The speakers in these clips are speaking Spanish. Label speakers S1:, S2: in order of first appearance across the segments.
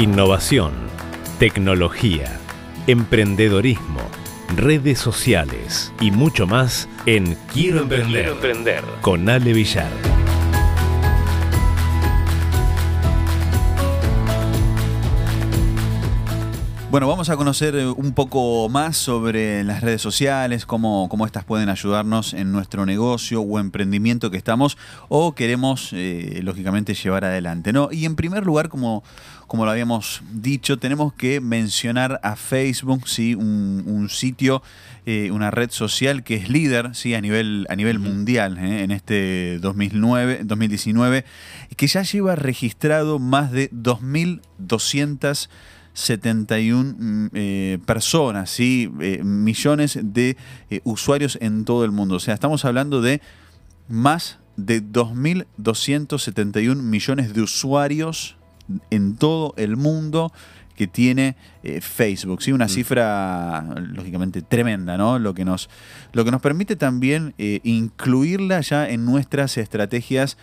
S1: Innovación, tecnología, emprendedorismo, redes sociales y mucho más en Quiero Emprender, emprender. con Ale Villar.
S2: Bueno, vamos a conocer eh, un poco más sobre las redes sociales, cómo, cómo estas pueden ayudarnos en nuestro negocio o emprendimiento que estamos o queremos, eh, lógicamente, llevar adelante. ¿no? Y en primer lugar, como, como lo habíamos dicho, tenemos que mencionar a Facebook, ¿sí? un, sitio, eh, una red social que es líder ¿sí? a nivel, a nivel mundial en este 2009, 2019, que ya lleva registrado más de 2.200 71 mm, eh, personas, ¿sí? Eh, millones de eh, usuarios en todo el mundo. O sea, estamos hablando de más de 2.271 millones de usuarios en todo el mundo que tiene Facebook. ¿sí? Una mm. cifra, lógicamente, tremenda, ¿no? Lo que nos, lo que nos permite también incluirla ya en nuestras estrategias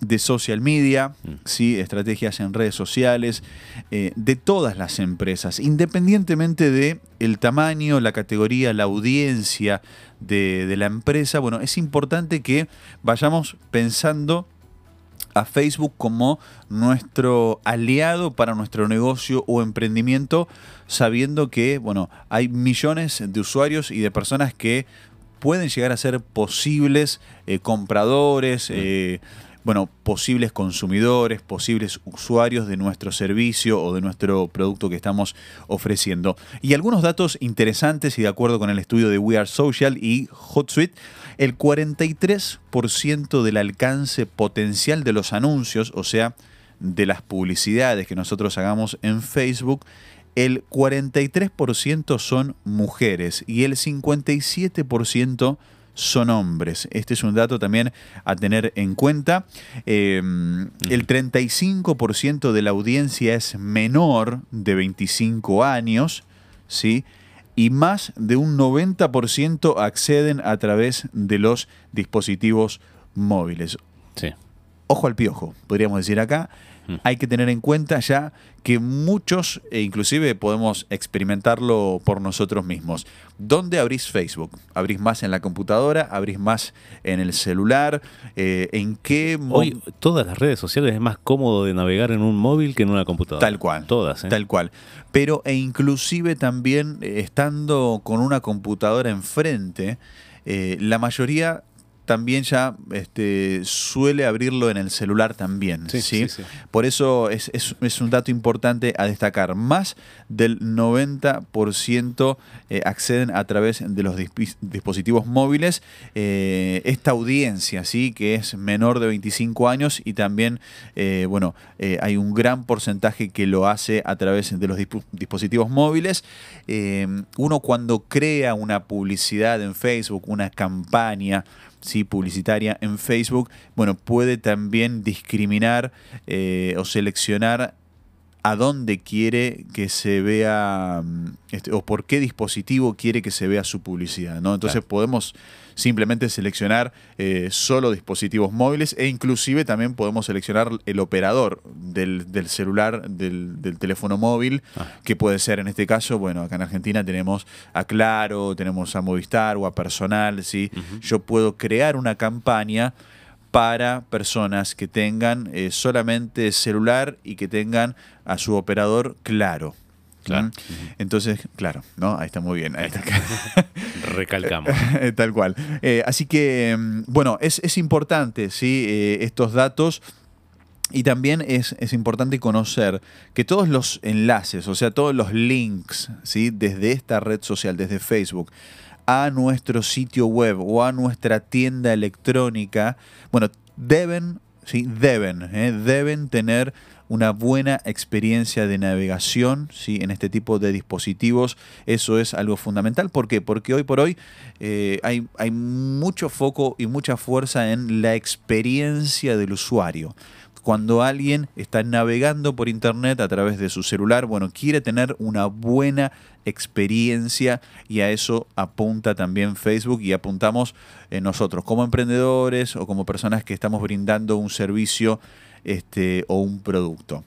S2: de social media, mm. ¿sí? estrategias en redes sociales, eh, de todas las empresas, independientemente de el tamaño, la categoría, la audiencia de, de la empresa, bueno, es importante que vayamos pensando a Facebook como nuestro aliado para nuestro negocio o emprendimiento, sabiendo que, bueno, hay millones de usuarios y de personas que pueden llegar a ser posibles eh, compradores, mm. Bueno, posibles consumidores, posibles usuarios de nuestro servicio o de nuestro producto que estamos ofreciendo. Y algunos datos interesantes y de acuerdo con el estudio de We Are Social y HotSuite, el 43% del alcance potencial de los anuncios, o sea, de las publicidades que nosotros hagamos en Facebook, el 43% son mujeres y el 57% son hombres. Este es un dato también a tener en cuenta. Em, el 35% de la audiencia es menor de 25 años, ¿sí? Y más de un 90% acceden a través de los dispositivos móviles.
S1: Sí.
S2: Ojo al piojo, podríamos decir acá hay que tener en cuenta ya que muchos, e inclusive podemos experimentarlo por nosotros mismos. ¿Dónde abrís Facebook? ¿Abrís más en la computadora? ¿Abrís más en el celular? Eh, ¿En qué...
S1: Hoy todas las redes sociales es más cómodo de navegar en un móvil que en una computadora.
S2: Tal cual.
S1: Todas. ¿eh?
S2: Tal cual. Pero e inclusive también eh, estando con una computadora enfrente, la mayoría también ya este, suele abrirlo en el celular también. Sí, Por eso es, un dato importante a destacar. Más del 90% eh, acceden a través de los dispositivos móviles. Eh, esta audiencia, ¿sí? que es menor de 25 años y también, eh, bueno, hay un gran porcentaje que lo hace a través de los dispositivos móviles. uno cuando crea una publicidad en Facebook, una campaña, ¿sí? publicitaria en Facebook, bueno, puede también discriminar eh, o seleccionar a dónde quiere que se vea mm, este, o por qué dispositivo quiere que se vea su publicidad. ¿no? Entonces podemos simplemente seleccionar eh, solo dispositivos móviles e inclusive también podemos seleccionar el operador del, celular, del, teléfono móvil, ah. que puede ser en este caso, bueno, acá en Argentina tenemos a Claro, tenemos a Movistar o a Personal, ¿sí? Yo puedo crear una campaña para personas que tengan eh, solamente celular y que tengan a su operador claro. Claro. Entonces, claro, ¿no? Ahí está muy bien.
S1: Recalcamos.
S2: Tal cual. Eh, así que, mm, bueno, es, importante, ¿sí? Eh, estos datos. Y también es, es, importante conocer que todos los enlaces, o sea, todos los links, ¿sí? Desde esta red social, desde Facebook, a nuestro sitio web o a nuestra tienda electrónica, bueno, deben, sí, deben, ¿eh? deben tener una buena experiencia de navegación ¿sí? en este tipo de dispositivos. Eso es algo fundamental. ¿Por qué? Porque hoy por hoy eh, hay, hay mucho foco y mucha fuerza en la experiencia del usuario cuando alguien está navegando por internet a través de su celular, bueno, quiere tener una buena experiencia y a eso apunta también Facebook y apuntamos eh, nosotros como emprendedores o como personas que estamos brindando un servicio este, o un producto.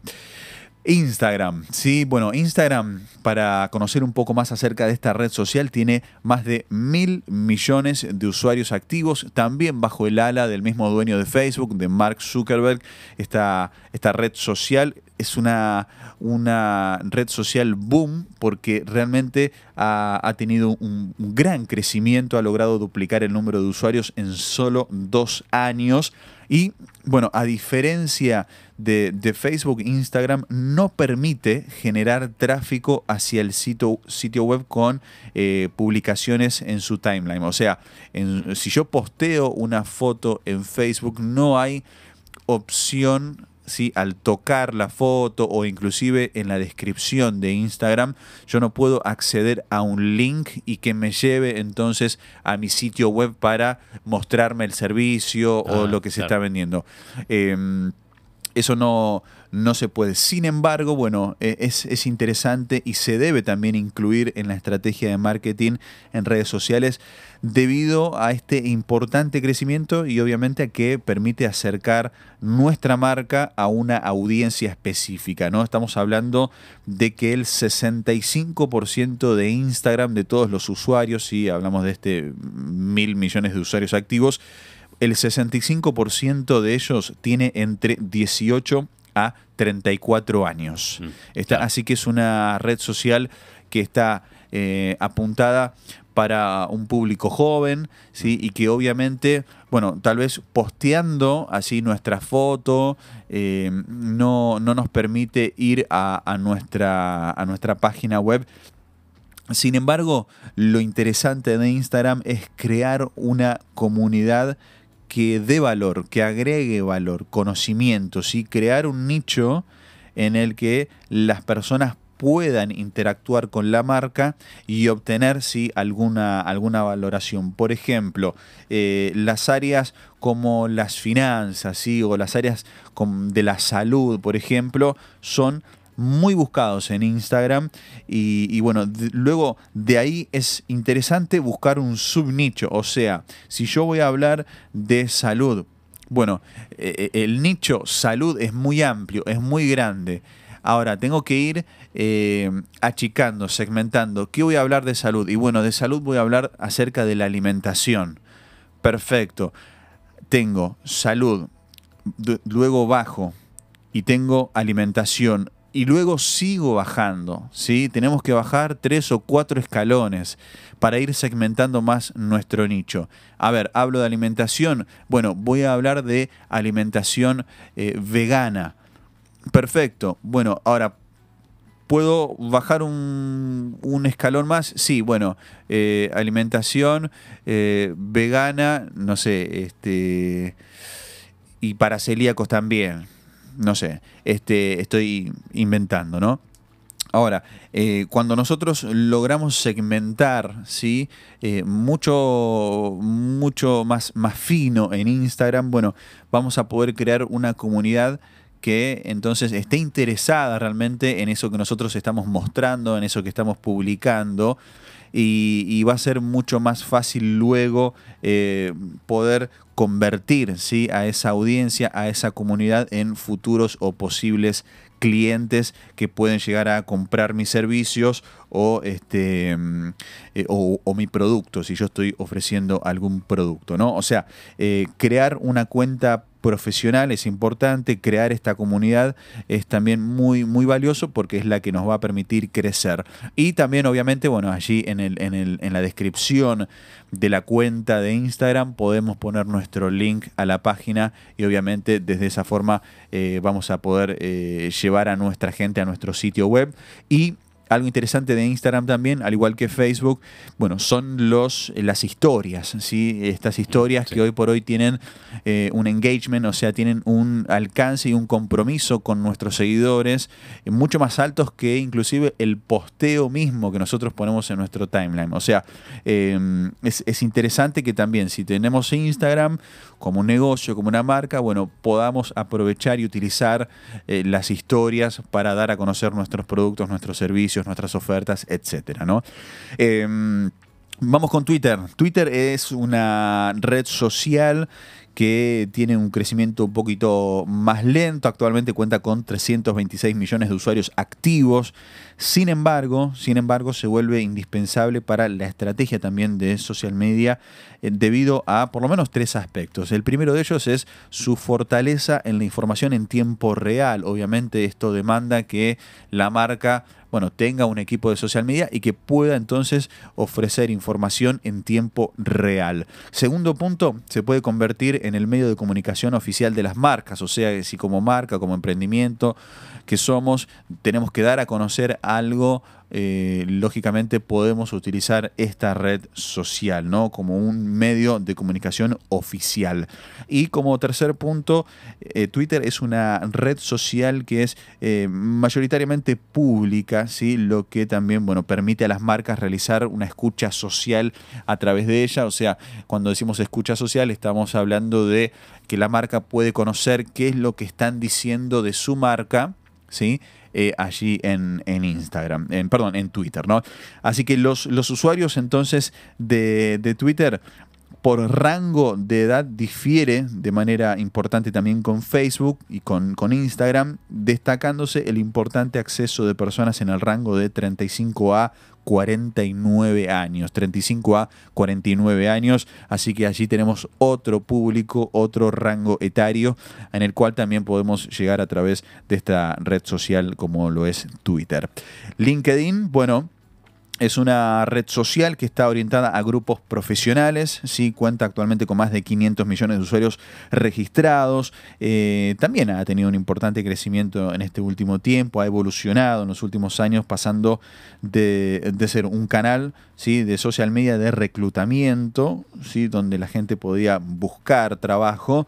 S2: Instagram, sí, bueno, Instagram, para conocer un poco más acerca de esta red social, tiene más de mil millones de usuarios activos, también bajo el ala del mismo dueño de Facebook, de Mark Zuckerberg. Esta, esta red social es una, una red social boom porque realmente ha, tenido un, un, gran crecimiento, ha logrado duplicar el número de usuarios en solo dos años. Y bueno, a diferencia de, Facebook, Instagram no permite generar tráfico hacia el sitio, sitio web con eh, publicaciones en su timeline. O sea, si yo posteo una foto en Facebook, no hay opción ¿sí? al tocar la foto o inclusive en la descripción de Instagram, yo no puedo acceder a un link y que me lleve entonces a mi sitio web para mostrarme el servicio o ah, lo que se está vendiendo. Em, eso no, no se puede. Sin embargo, bueno, e, es, interesante y se debe también incluir en la estrategia de marketing en redes sociales debido a este importante crecimiento y obviamente a que permite acercar nuestra marca a una audiencia específica. ¿no? Estamos hablando de que el 65% de Instagram de todos los usuarios, si hablamos de este mil millones de usuarios activos, el 65% de ellos tiene entre 18 a 34 años. Mm, está, Así que es una red social que está eh, apuntada para un público joven, ¿sí? y que obviamente, bueno, tal vez posteando así nuestra foto eh, no, no, nos permite ir a, nuestra, a nuestra página web sin embargo, lo interesante de Instagram es crear una comunidad que dé valor, que agregue valor, conocimientos y crear un nicho en el que las personas puedan interactuar con la marca y obtener sí, alguna, alguna valoración. Por ejemplo, eh, las áreas como las finanzas ¿sí? o las áreas de la salud, por ejemplo, son muy buscados en Instagram y, bueno, luego de ahí es interesante buscar un subnicho, o sea, si yo voy a hablar de salud, bueno, eh, eh, el nicho salud es muy amplio, es muy grande. Ahora, tengo que ir eh, achicando, segmentando. ¿Qué voy a hablar de salud? Y bueno, de salud voy a hablar acerca de la alimentación. Perfecto. Tengo salud, luego bajo y tengo alimentación y luego sigo bajando, ¿sí? Tenemos que bajar tres o cuatro escalones para ir segmentando más nuestro nicho. A ver, hablo de alimentación. Bueno, voy a hablar de alimentación eh, vegana. Perfecto. Bueno, ahora, ¿puedo bajar un, escalón más? Sí, bueno, eh, alimentación eh, vegana, no sé, este... Y para celíacos también no sé, este, estoy inventando, ¿no? Ahora, eh, cuando nosotros logramos segmentar, ¿sí? Eh, mucho, mucho más, más fino en Instagram, bueno, vamos a poder crear una comunidad que entonces esté interesada realmente en eso que nosotros estamos mostrando, en eso que estamos publicando. Y, va a ser mucho más fácil luego eh, poder convertir ¿sí? a esa audiencia, a esa comunidad en futuros o posibles clientes que pueden llegar a comprar mis servicios o, este, mm, eh, o, mi producto, si yo estoy ofreciendo algún producto. ¿no? O sea, eh, crear una cuenta profesional es importante, crear esta comunidad es también muy, muy valioso porque es la que nos va a permitir crecer. Y también, obviamente, bueno, allí en, el, en, el, en la descripción de la cuenta de Instagram podemos poner nuestro link a la página y obviamente desde esa forma eh, vamos a poder eh, llevar a nuestra gente a nuestro sitio web y algo interesante de Instagram también, al igual que Facebook, bueno, son los, eh, las historias, ¿sí? Estas historias que hoy por hoy tienen eh, un engagement, o sea, tienen un alcance y un compromiso con nuestros seguidores eh, mucho más altos que inclusive el posteo mismo que nosotros ponemos en nuestro timeline. O sea, em, es, es interesante que también si tenemos Instagram como un negocio, como una marca, bueno, podamos aprovechar y utilizar las historias para dar a conocer nuestros productos, nuestros servicios, nuestras ofertas, etcétera, ¿no? Em, vamos con Twitter. Twitter es una red social que tiene un crecimiento un poquito más lento. Actualmente cuenta con 326 millones de usuarios activos. Sin embargo, sin embargo, se vuelve indispensable para la estrategia también de social media eh, debido a por lo menos tres aspectos. El primero de ellos es su fortaleza en la información en tiempo real. Obviamente esto demanda que la marca bueno, tenga un equipo de social media y que pueda entonces ofrecer información en tiempo real. Segundo punto, se puede convertir en el medio de comunicación oficial de las marcas, o sea, si como marca, como emprendimiento que somos, tenemos que dar a conocer algo eh, lógicamente podemos utilizar esta red social, ¿no? Como un medio de comunicación oficial. Y como tercer punto, eh, Twitter es una red social que es eh, mayoritariamente pública, ¿sí? Lo que también, bueno, permite a las marcas realizar una escucha social a través de ella. O sea, cuando decimos escucha social, estamos hablando de que la marca puede conocer qué es lo que están diciendo de su marca, ¿sí? Eh, allí en, Instagram, en, perdón, en Twitter, ¿no? Así que los, los usuarios entonces de, de Twitter por rango de edad difiere de manera importante también con Facebook y con, con, Instagram, destacándose el importante acceso de personas en el rango de 35 a 49 años, 35 a 49 años, así que allí tenemos otro público, otro rango etario en el cual también podemos llegar a través de esta red social como lo es Twitter. LinkedIn, bueno, es una red social que está orientada a grupos profesionales, ¿sí? cuenta actualmente con más de 500 millones de usuarios registrados, eh, también ha tenido un importante crecimiento en este último tiempo, ha evolucionado en los últimos años pasando de, ser un canal de social media de reclutamiento, donde la gente podía buscar trabajo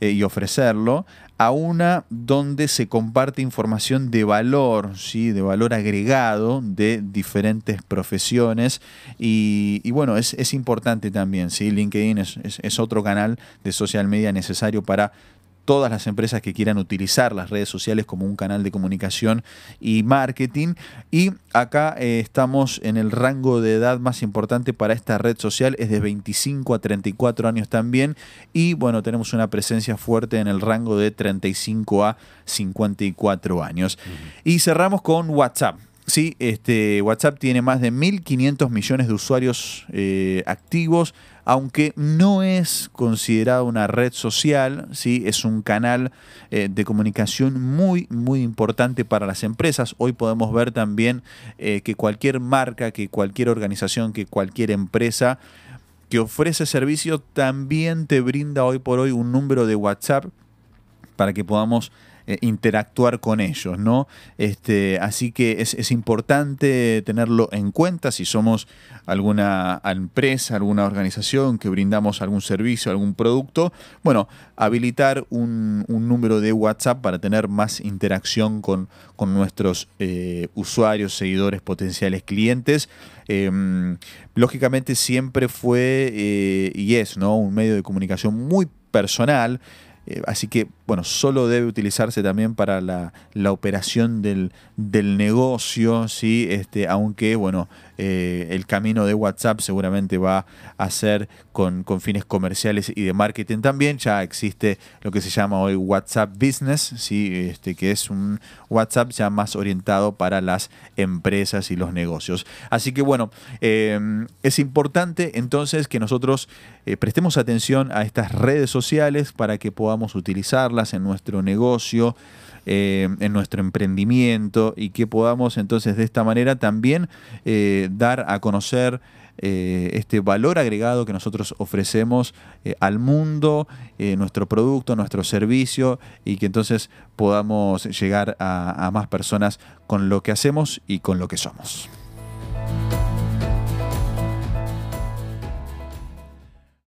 S2: eh, y ofrecerlo, a una donde se comparte información de valor, ¿sí? de valor agregado de diferentes profesiones. Y, bueno, es, importante también. ¿sí? LinkedIn es, es, otro canal de social media necesario para todas las empresas que quieran utilizar las redes sociales como un canal de comunicación y marketing. Y acá eh, estamos en el rango de edad más importante para esta red social, es de 25 a 34 años también. Y bueno, tenemos una presencia fuerte en el rango de 35 a 54 años. Y cerramos con WhatsApp. Sí, este, WhatsApp tiene más de 1.500 millones de usuarios eh, activos, aunque no es considerado una red social, ¿sí? es un canal eh, de comunicación muy, muy importante para las empresas. Hoy podemos ver también eh, que cualquier marca, que cualquier organización, que cualquier empresa que ofrece servicio también te brinda hoy por hoy un número de WhatsApp para que podamos eh, interactuar con ellos, ¿no? Este, así que es, importante tenerlo en cuenta si somos alguna empresa, alguna organización que brindamos algún servicio, algún producto. Bueno, habilitar un, número de WhatsApp para tener más interacción con, nuestros eh, usuarios, seguidores, potenciales clientes. Em, lógicamente siempre fue eh, y es ¿no? un medio de comunicación muy personal así que, bueno, solo debe utilizarse también para la, operación del, negocio, ¿sí? Este, aunque, bueno, eh, el camino de WhatsApp seguramente va a ser con, fines comerciales y de marketing también. Ya existe lo que se llama hoy WhatsApp Business, ¿sí? este, que es un WhatsApp ya más orientado para las empresas y los negocios. Así que, bueno, eh, es importante entonces que nosotros prestemos atención a estas redes sociales para que podamos utilizarlas en nuestro negocio, eh, en nuestro emprendimiento y que podamos entonces de esta manera también eh, dar a conocer eh, este valor agregado que nosotros ofrecemos al mundo, nuestro producto, nuestro servicio y que entonces podamos llegar a más personas con lo que hacemos y con lo que somos.